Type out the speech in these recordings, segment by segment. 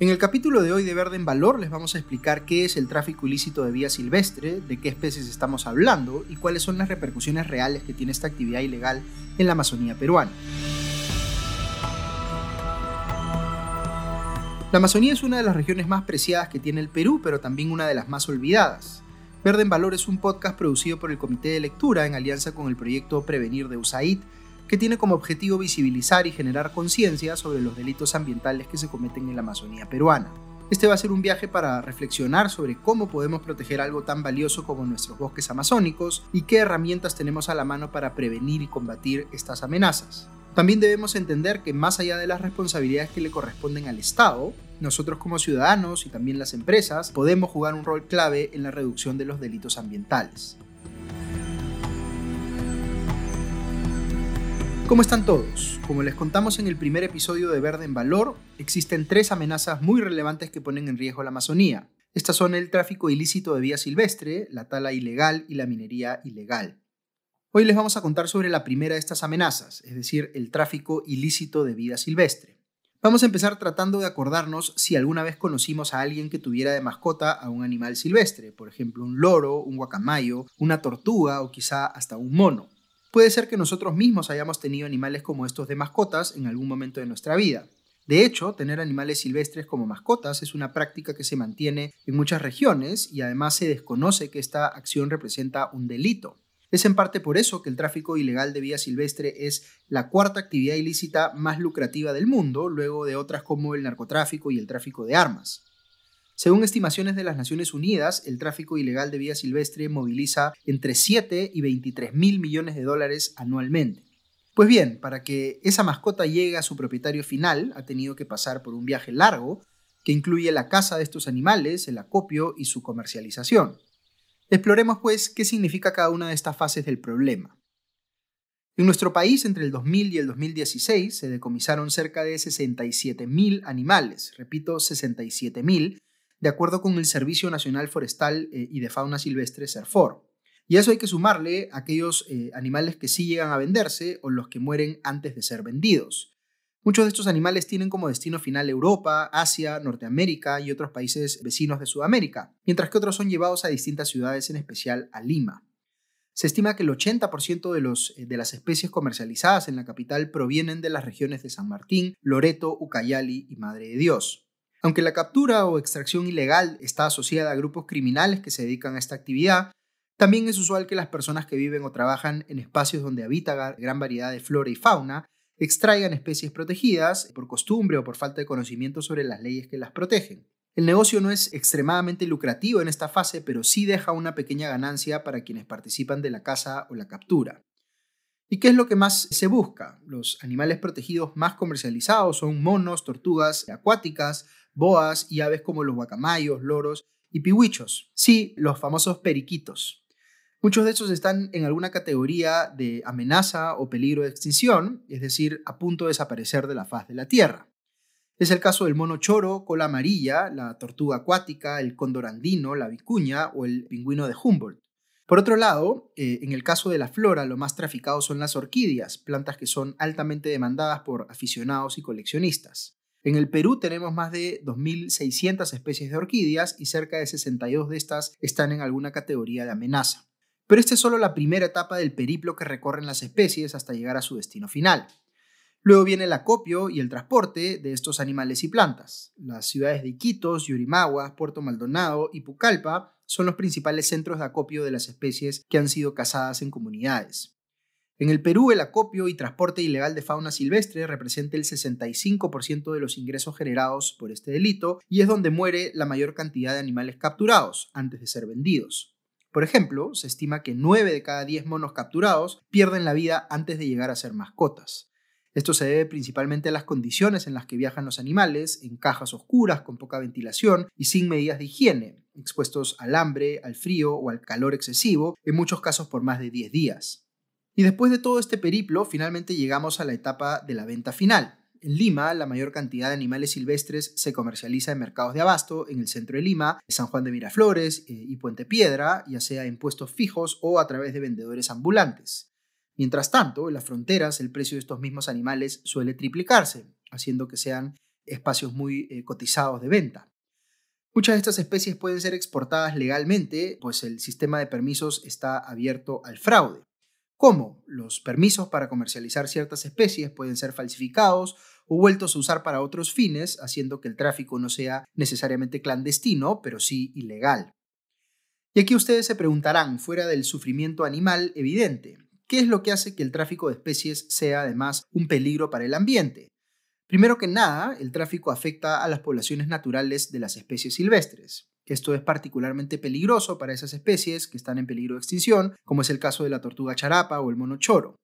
En el capítulo de hoy de Verde en Valor les vamos a explicar qué es el tráfico ilícito de vida silvestre, de qué especies estamos hablando y cuáles son las repercusiones reales que tiene esta actividad ilegal en la Amazonía peruana. La Amazonía es una de las regiones más preciadas que tiene el Perú, pero también una de las más olvidadas. Verde en Valor es un podcast producido por el Comité de Lectura en alianza con el proyecto Prevenir de USAID que tiene como objetivo visibilizar y generar conciencia sobre los delitos ambientales que se cometen en la Amazonía peruana. Este va a ser un viaje para reflexionar sobre cómo podemos proteger algo tan valioso como nuestros bosques amazónicos y qué herramientas tenemos a la mano para prevenir y combatir estas amenazas. También debemos entender que más allá de las responsabilidades que le corresponden al Estado, nosotros como ciudadanos y también las empresas podemos jugar un rol clave en la reducción de los delitos ambientales. ¿Cómo están todos? Como les contamos en el primer episodio de Verde en Valor, existen tres amenazas muy relevantes que ponen en riesgo la Amazonía. Estas son el tráfico ilícito de vía silvestre, la tala ilegal y la minería ilegal. Hoy les vamos a contar sobre la primera de estas amenazas, es decir, el tráfico ilícito de vida silvestre. Vamos a empezar tratando de acordarnos si alguna vez conocimos a alguien que tuviera de mascota a un animal silvestre, por ejemplo un loro, un guacamayo, una tortuga o quizá hasta un mono. Puede ser que nosotros mismos hayamos tenido animales como estos de mascotas en algún momento de nuestra vida. De hecho, tener animales silvestres como mascotas es una práctica que se mantiene en muchas regiones y además se desconoce que esta acción representa un delito. Es en parte por eso que el tráfico ilegal de vida silvestre es la cuarta actividad ilícita más lucrativa del mundo, luego de otras como el narcotráfico y el tráfico de armas. Según estimaciones de las Naciones Unidas, el tráfico ilegal de vida silvestre moviliza entre 7 y 23 mil millones de dólares anualmente. Pues bien, para que esa mascota llegue a su propietario final, ha tenido que pasar por un viaje largo que incluye la caza de estos animales, el acopio y su comercialización. Exploremos pues qué significa cada una de estas fases del problema. En nuestro país, entre el 2000 y el 2016, se decomisaron cerca de 67.000 animales, repito, 67.000, de acuerdo con el Servicio Nacional Forestal eh, y de Fauna Silvestre, SERFOR. Y a eso hay que sumarle aquellos eh, animales que sí llegan a venderse o los que mueren antes de ser vendidos. Muchos de estos animales tienen como destino final Europa, Asia, Norteamérica y otros países vecinos de Sudamérica, mientras que otros son llevados a distintas ciudades, en especial a Lima. Se estima que el 80% de, los, eh, de las especies comercializadas en la capital provienen de las regiones de San Martín, Loreto, Ucayali y Madre de Dios. Aunque la captura o extracción ilegal está asociada a grupos criminales que se dedican a esta actividad, también es usual que las personas que viven o trabajan en espacios donde habita gran variedad de flora y fauna extraigan especies protegidas por costumbre o por falta de conocimiento sobre las leyes que las protegen. El negocio no es extremadamente lucrativo en esta fase, pero sí deja una pequeña ganancia para quienes participan de la caza o la captura. ¿Y qué es lo que más se busca? Los animales protegidos más comercializados son monos, tortugas acuáticas, boas y aves como los guacamayos, loros y pihuichos. Sí, los famosos periquitos. Muchos de estos están en alguna categoría de amenaza o peligro de extinción, es decir, a punto de desaparecer de la faz de la Tierra. Es el caso del mono choro, cola amarilla, la tortuga acuática, el cóndor andino, la vicuña o el pingüino de Humboldt. Por otro lado, eh, en el caso de la flora, lo más traficado son las orquídeas, plantas que son altamente demandadas por aficionados y coleccionistas. En el Perú tenemos más de 2.600 especies de orquídeas y cerca de 62 de estas están en alguna categoría de amenaza. Pero esta es solo la primera etapa del periplo que recorren las especies hasta llegar a su destino final. Luego viene el acopio y el transporte de estos animales y plantas. Las ciudades de Iquitos, Yurimaguas, Puerto Maldonado y Pucallpa son los principales centros de acopio de las especies que han sido cazadas en comunidades. En el Perú, el acopio y transporte ilegal de fauna silvestre representa el 65% de los ingresos generados por este delito y es donde muere la mayor cantidad de animales capturados antes de ser vendidos. Por ejemplo, se estima que 9 de cada 10 monos capturados pierden la vida antes de llegar a ser mascotas. Esto se debe principalmente a las condiciones en las que viajan los animales, en cajas oscuras, con poca ventilación y sin medidas de higiene, expuestos al hambre, al frío o al calor excesivo, en muchos casos por más de 10 días. Y después de todo este periplo, finalmente llegamos a la etapa de la venta final. En Lima, la mayor cantidad de animales silvestres se comercializa en mercados de abasto, en el centro de Lima, San Juan de Miraflores eh, y Puente Piedra, ya sea en puestos fijos o a través de vendedores ambulantes. Mientras tanto, en las fronteras el precio de estos mismos animales suele triplicarse, haciendo que sean espacios muy eh, cotizados de venta. Muchas de estas especies pueden ser exportadas legalmente, pues el sistema de permisos está abierto al fraude. ¿Cómo? Los permisos para comercializar ciertas especies pueden ser falsificados o vueltos a usar para otros fines, haciendo que el tráfico no sea necesariamente clandestino, pero sí ilegal. Y aquí ustedes se preguntarán, fuera del sufrimiento animal evidente, ¿qué es lo que hace que el tráfico de especies sea además un peligro para el ambiente? Primero que nada, el tráfico afecta a las poblaciones naturales de las especies silvestres. Esto es particularmente peligroso para esas especies que están en peligro de extinción, como es el caso de la tortuga charapa o el mono choro.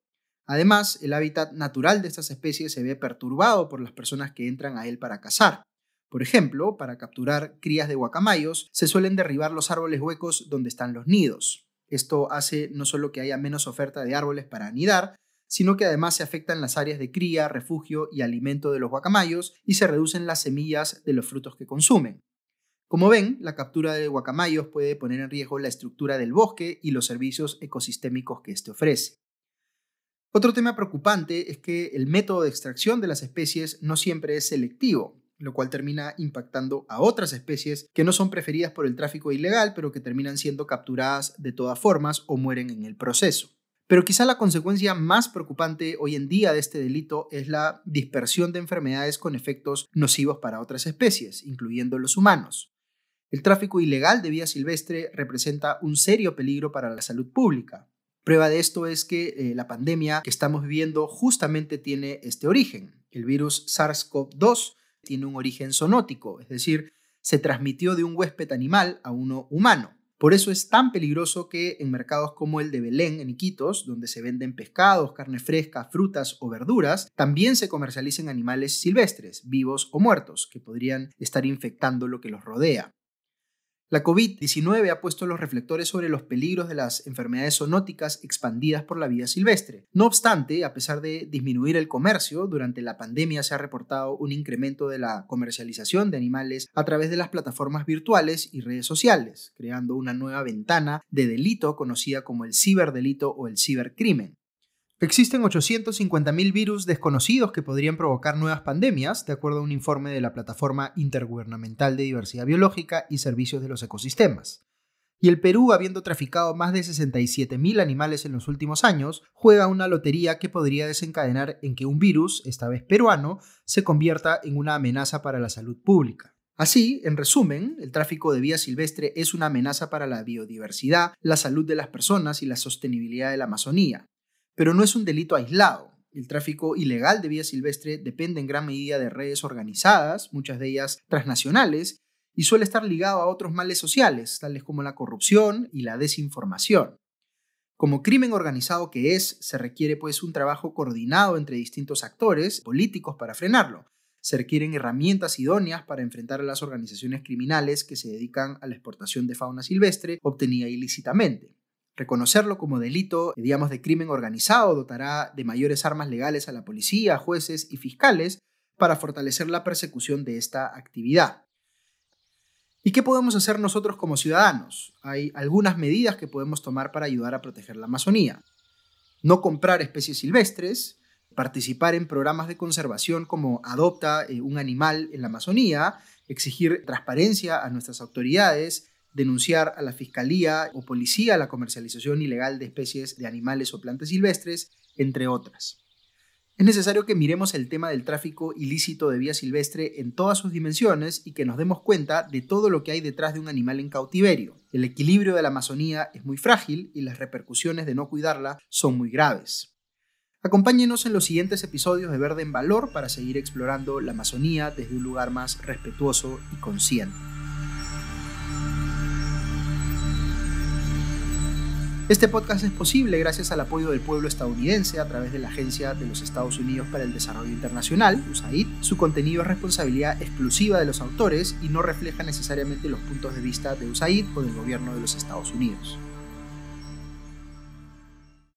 Además, el hábitat natural de estas especies se ve perturbado por las personas que entran a él para cazar. Por ejemplo, para capturar crías de guacamayos, se suelen derribar los árboles huecos donde están los nidos. Esto hace no solo que haya menos oferta de árboles para anidar, sino que además se afectan las áreas de cría, refugio y alimento de los guacamayos y se reducen las semillas de los frutos que consumen. Como ven, la captura de guacamayos puede poner en riesgo la estructura del bosque y los servicios ecosistémicos que éste ofrece. Otro tema preocupante es que el método de extracción de las especies no siempre es selectivo, lo cual termina impactando a otras especies que no son preferidas por el tráfico ilegal, pero que terminan siendo capturadas de todas formas o mueren en el proceso. Pero quizá la consecuencia más preocupante hoy en día de este delito es la dispersión de enfermedades con efectos nocivos para otras especies, incluyendo los humanos. El tráfico ilegal de vida silvestre representa un serio peligro para la salud pública. Prueba de esto es que eh, la pandemia que estamos viviendo justamente tiene este origen. El virus SARS-CoV-2 tiene un origen zoonótico, es decir, se transmitió de un huésped animal a uno humano. Por eso es tan peligroso que en mercados como el de Belén, en Iquitos, donde se venden pescados, carne fresca, frutas o verduras, también se comercialicen animales silvestres, vivos o muertos, que podrían estar infectando lo que los rodea. La COVID-19 ha puesto los reflectores sobre los peligros de las enfermedades zoonóticas expandidas por la vida silvestre. No obstante, a pesar de disminuir el comercio, durante la pandemia se ha reportado un incremento de la comercialización de animales a través de las plataformas virtuales y redes sociales, creando una nueva ventana de delito conocida como el ciberdelito o el cibercrimen. Existen 850.000 virus desconocidos que podrían provocar nuevas pandemias, de acuerdo a un informe de la Plataforma Intergubernamental de Diversidad Biológica y Servicios de los Ecosistemas. Y el Perú, habiendo traficado más de 67.000 animales en los últimos años, juega una lotería que podría desencadenar en que un virus, esta vez peruano, se convierta en una amenaza para la salud pública. Así, en resumen, el tráfico de vida silvestre es una amenaza para la biodiversidad, la salud de las personas y la sostenibilidad de la Amazonía pero no es un delito aislado. El tráfico ilegal de vida silvestre depende en gran medida de redes organizadas, muchas de ellas transnacionales, y suele estar ligado a otros males sociales, tales como la corrupción y la desinformación. Como crimen organizado que es, se requiere pues un trabajo coordinado entre distintos actores políticos para frenarlo. Se requieren herramientas idóneas para enfrentar a las organizaciones criminales que se dedican a la exportación de fauna silvestre obtenida ilícitamente. Reconocerlo como delito, digamos, de crimen organizado dotará de mayores armas legales a la policía, jueces y fiscales para fortalecer la persecución de esta actividad. ¿Y qué podemos hacer nosotros como ciudadanos? Hay algunas medidas que podemos tomar para ayudar a proteger la Amazonía. No comprar especies silvestres, participar en programas de conservación como Adopta eh, un animal en la Amazonía, exigir transparencia a nuestras autoridades, denunciar a la fiscalía o policía la comercialización ilegal de especies de animales o plantas silvestres, entre otras. Es necesario que miremos el tema del tráfico ilícito de vía silvestre en todas sus dimensiones y que nos demos cuenta de todo lo que hay detrás de un animal en cautiverio. El equilibrio de la Amazonía es muy frágil y las repercusiones de no cuidarla son muy graves. Acompáñenos en los siguientes episodios de Verde en Valor para seguir explorando la Amazonía desde un lugar más respetuoso y consciente. Este podcast es posible gracias al apoyo del pueblo estadounidense a través de la Agencia de los Estados Unidos para el Desarrollo Internacional, USAID. Su contenido es responsabilidad exclusiva de los autores y no refleja necesariamente los puntos de vista de USAID o del gobierno de los Estados Unidos.